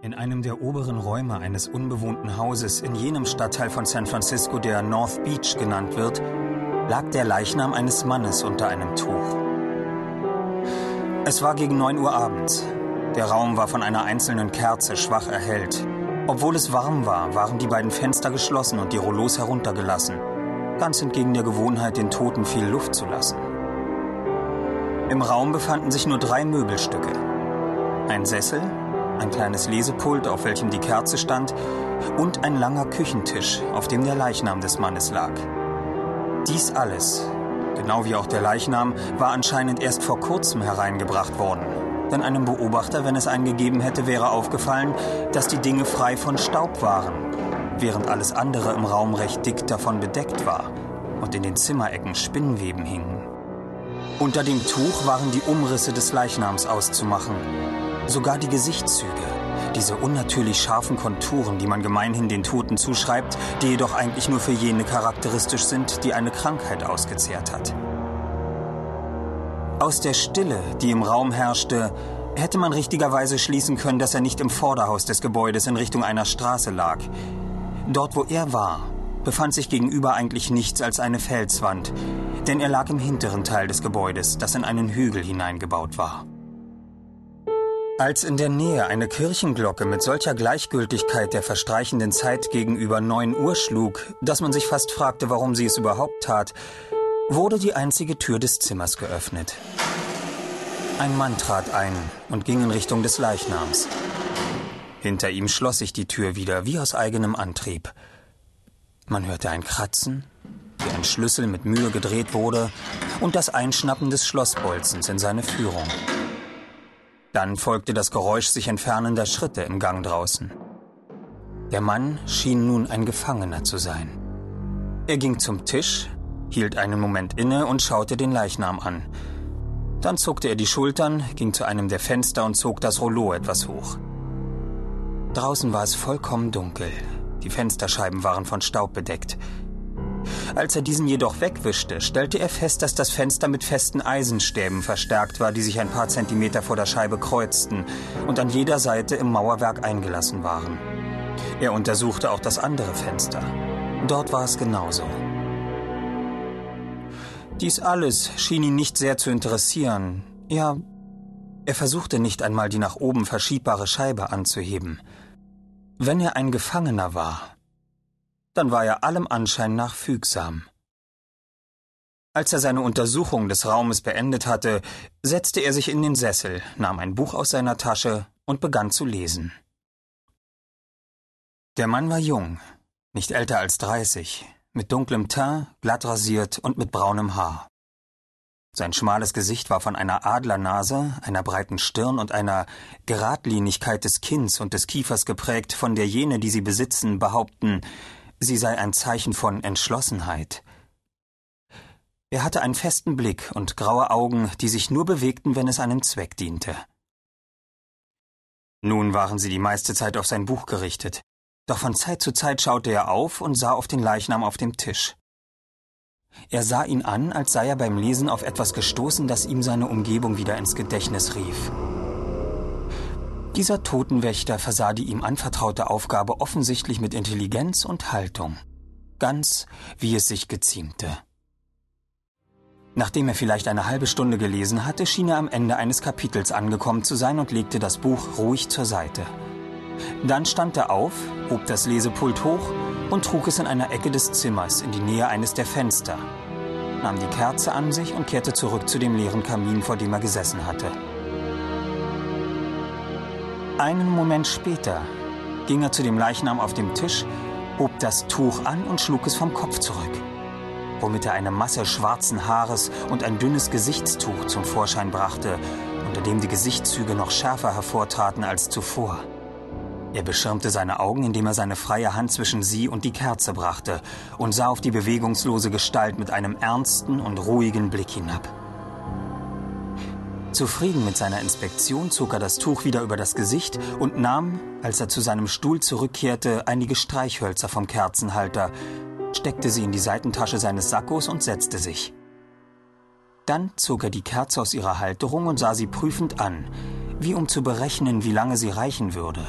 In einem der oberen Räume eines unbewohnten Hauses in jenem Stadtteil von San Francisco, der North Beach genannt wird, lag der Leichnam eines Mannes unter einem Tuch. Es war gegen 9 Uhr abends. Der Raum war von einer einzelnen Kerze schwach erhellt. Obwohl es warm war, waren die beiden Fenster geschlossen und die Rollos heruntergelassen, ganz entgegen der Gewohnheit, den Toten viel Luft zu lassen. Im Raum befanden sich nur drei Möbelstücke. Ein Sessel, ein kleines Lesepult, auf welchem die Kerze stand, und ein langer Küchentisch, auf dem der Leichnam des Mannes lag. Dies alles, genau wie auch der Leichnam, war anscheinend erst vor kurzem hereingebracht worden. Denn einem Beobachter, wenn es einen gegeben hätte, wäre aufgefallen, dass die Dinge frei von Staub waren, während alles andere im Raum recht dick davon bedeckt war und in den Zimmerecken Spinnweben hingen. Unter dem Tuch waren die Umrisse des Leichnams auszumachen, Sogar die Gesichtszüge, diese unnatürlich scharfen Konturen, die man gemeinhin den Toten zuschreibt, die jedoch eigentlich nur für jene charakteristisch sind, die eine Krankheit ausgezehrt hat. Aus der Stille, die im Raum herrschte, hätte man richtigerweise schließen können, dass er nicht im Vorderhaus des Gebäudes in Richtung einer Straße lag. Dort, wo er war, befand sich gegenüber eigentlich nichts als eine Felswand, denn er lag im hinteren Teil des Gebäudes, das in einen Hügel hineingebaut war. Als in der Nähe eine Kirchenglocke mit solcher Gleichgültigkeit der verstreichenden Zeit gegenüber neun Uhr schlug, dass man sich fast fragte, warum sie es überhaupt tat, wurde die einzige Tür des Zimmers geöffnet. Ein Mann trat ein und ging in Richtung des Leichnams. Hinter ihm schloss sich die Tür wieder, wie aus eigenem Antrieb. Man hörte ein Kratzen, wie ein Schlüssel mit Mühe gedreht wurde, und das Einschnappen des Schlossbolzens in seine Führung. Dann folgte das Geräusch sich entfernender Schritte im Gang draußen. Der Mann schien nun ein Gefangener zu sein. Er ging zum Tisch, hielt einen Moment inne und schaute den Leichnam an. Dann zuckte er die Schultern, ging zu einem der Fenster und zog das Rollo etwas hoch. Draußen war es vollkommen dunkel. Die Fensterscheiben waren von Staub bedeckt. Als er diesen jedoch wegwischte, stellte er fest, dass das Fenster mit festen Eisenstäben verstärkt war, die sich ein paar Zentimeter vor der Scheibe kreuzten und an jeder Seite im Mauerwerk eingelassen waren. Er untersuchte auch das andere Fenster. Dort war es genauso. Dies alles schien ihn nicht sehr zu interessieren. Ja, er versuchte nicht einmal die nach oben verschiebbare Scheibe anzuheben. Wenn er ein Gefangener war, dann war er allem Anschein nach fügsam. Als er seine Untersuchung des Raumes beendet hatte, setzte er sich in den Sessel, nahm ein Buch aus seiner Tasche und begann zu lesen. Der Mann war jung, nicht älter als dreißig, mit dunklem Teint, glatt rasiert und mit braunem Haar. Sein schmales Gesicht war von einer Adlernase, einer breiten Stirn und einer Geradlinigkeit des Kinns und des Kiefers geprägt, von der jene, die sie besitzen, behaupten, sie sei ein Zeichen von Entschlossenheit. Er hatte einen festen Blick und graue Augen, die sich nur bewegten, wenn es einem Zweck diente. Nun waren sie die meiste Zeit auf sein Buch gerichtet, doch von Zeit zu Zeit schaute er auf und sah auf den Leichnam auf dem Tisch. Er sah ihn an, als sei er beim Lesen auf etwas gestoßen, das ihm seine Umgebung wieder ins Gedächtnis rief. Dieser Totenwächter versah die ihm anvertraute Aufgabe offensichtlich mit Intelligenz und Haltung. Ganz wie es sich geziemte. Nachdem er vielleicht eine halbe Stunde gelesen hatte, schien er am Ende eines Kapitels angekommen zu sein und legte das Buch ruhig zur Seite. Dann stand er auf, hob das Lesepult hoch und trug es in einer Ecke des Zimmers in die Nähe eines der Fenster, nahm die Kerze an sich und kehrte zurück zu dem leeren Kamin, vor dem er gesessen hatte. Einen Moment später ging er zu dem Leichnam auf dem Tisch, hob das Tuch an und schlug es vom Kopf zurück, womit er eine Masse schwarzen Haares und ein dünnes Gesichtstuch zum Vorschein brachte, unter dem die Gesichtszüge noch schärfer hervortraten als zuvor. Er beschirmte seine Augen, indem er seine freie Hand zwischen sie und die Kerze brachte und sah auf die bewegungslose Gestalt mit einem ernsten und ruhigen Blick hinab. Zufrieden mit seiner Inspektion zog er das Tuch wieder über das Gesicht und nahm, als er zu seinem Stuhl zurückkehrte, einige Streichhölzer vom Kerzenhalter, steckte sie in die Seitentasche seines Sackos und setzte sich. Dann zog er die Kerze aus ihrer Halterung und sah sie prüfend an, wie um zu berechnen, wie lange sie reichen würde.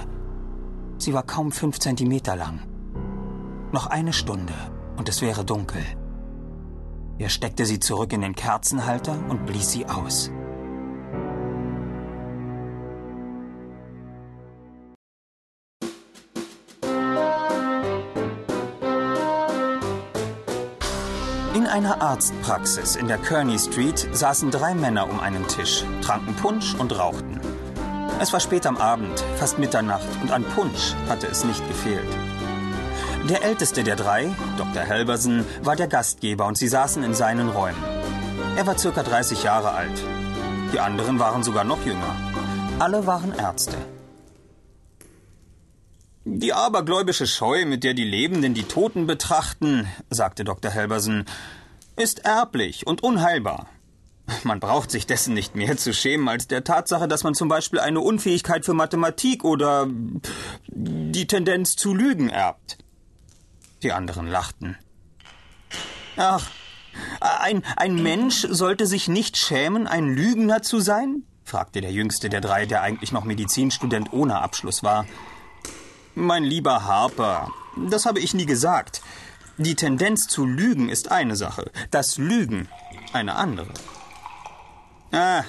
Sie war kaum fünf Zentimeter lang. Noch eine Stunde und es wäre dunkel. Er steckte sie zurück in den Kerzenhalter und blies sie aus. Einer Arztpraxis in der Kearney Street saßen drei Männer um einen Tisch, tranken Punsch und rauchten. Es war spät am Abend, fast Mitternacht, und an Punsch hatte es nicht gefehlt. Der älteste der drei, Dr. Helbersen, war der Gastgeber und sie saßen in seinen Räumen. Er war circa 30 Jahre alt. Die anderen waren sogar noch jünger. Alle waren Ärzte. Die abergläubische Scheu, mit der die Lebenden die Toten betrachten, sagte Dr. Helbersen, ist erblich und unheilbar. Man braucht sich dessen nicht mehr zu schämen als der Tatsache, dass man zum Beispiel eine Unfähigkeit für Mathematik oder die Tendenz zu lügen erbt. Die anderen lachten. Ach, ein, ein Mensch sollte sich nicht schämen, ein Lügner zu sein? fragte der jüngste der drei, der eigentlich noch Medizinstudent ohne Abschluss war. Mein lieber Harper, das habe ich nie gesagt. Die Tendenz zu lügen ist eine Sache, das Lügen eine andere. Ah,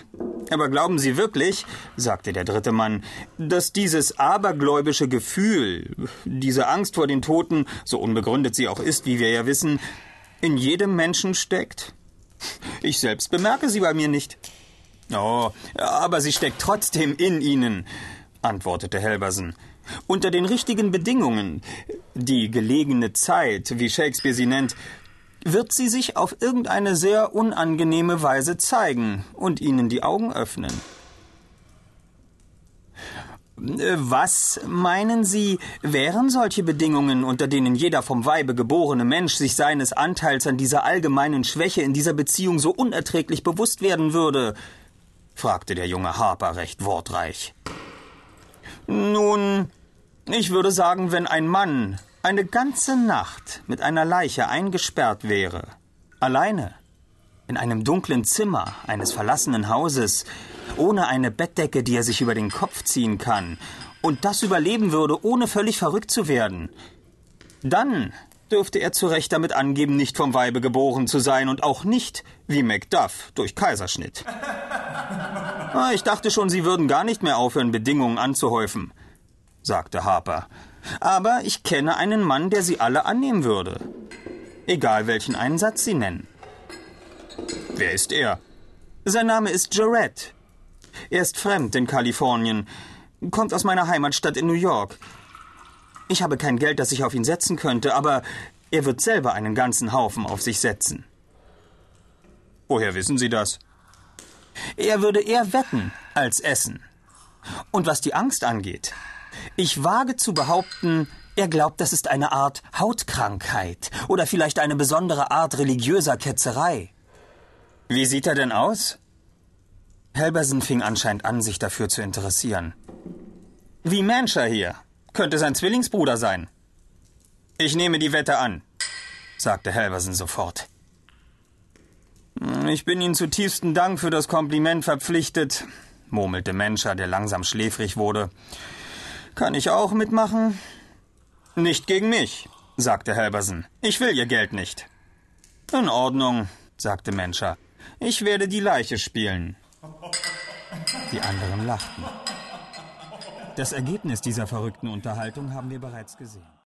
aber glauben Sie wirklich, sagte der dritte Mann, dass dieses abergläubische Gefühl, diese Angst vor den Toten, so unbegründet sie auch ist, wie wir ja wissen, in jedem Menschen steckt? Ich selbst bemerke sie bei mir nicht. Oh, aber sie steckt trotzdem in Ihnen, antwortete Helbersen. Unter den richtigen Bedingungen, die gelegene Zeit, wie Shakespeare sie nennt, wird sie sich auf irgendeine sehr unangenehme Weise zeigen und ihnen die Augen öffnen. Was meinen Sie, wären solche Bedingungen, unter denen jeder vom Weibe geborene Mensch sich seines Anteils an dieser allgemeinen Schwäche in dieser Beziehung so unerträglich bewusst werden würde? fragte der junge Harper recht wortreich. Nun, ich würde sagen, wenn ein Mann eine ganze Nacht mit einer Leiche eingesperrt wäre, alleine, in einem dunklen Zimmer eines verlassenen Hauses, ohne eine Bettdecke, die er sich über den Kopf ziehen kann, und das überleben würde, ohne völlig verrückt zu werden, dann dürfte er zu Recht damit angeben, nicht vom Weibe geboren zu sein und auch nicht, wie Macduff, durch Kaiserschnitt. Ah, ich dachte schon, Sie würden gar nicht mehr aufhören, Bedingungen anzuhäufen, sagte Harper. Aber ich kenne einen Mann, der sie alle annehmen würde. Egal welchen Einsatz sie nennen. Wer ist er? Sein Name ist Jarrett. Er ist fremd in Kalifornien, kommt aus meiner Heimatstadt in New York. Ich habe kein Geld, das ich auf ihn setzen könnte, aber er wird selber einen ganzen Haufen auf sich setzen. Woher wissen Sie das? Er würde eher wetten als essen. Und was die Angst angeht, ich wage zu behaupten, er glaubt, das ist eine Art Hautkrankheit oder vielleicht eine besondere Art religiöser Ketzerei. Wie sieht er denn aus? Helbersen fing anscheinend an, sich dafür zu interessieren. Wie Mancher hier. Könnte sein Zwillingsbruder sein. Ich nehme die Wette an, sagte Helbersen sofort. Ich bin Ihnen zutiefsten Dank für das Kompliment verpflichtet, murmelte Mancher, der langsam schläfrig wurde. Kann ich auch mitmachen? Nicht gegen mich, sagte Helbersen. Ich will Ihr Geld nicht. In Ordnung, sagte Menscher. Ich werde die Leiche spielen. Die anderen lachten. Das Ergebnis dieser verrückten Unterhaltung haben wir bereits gesehen.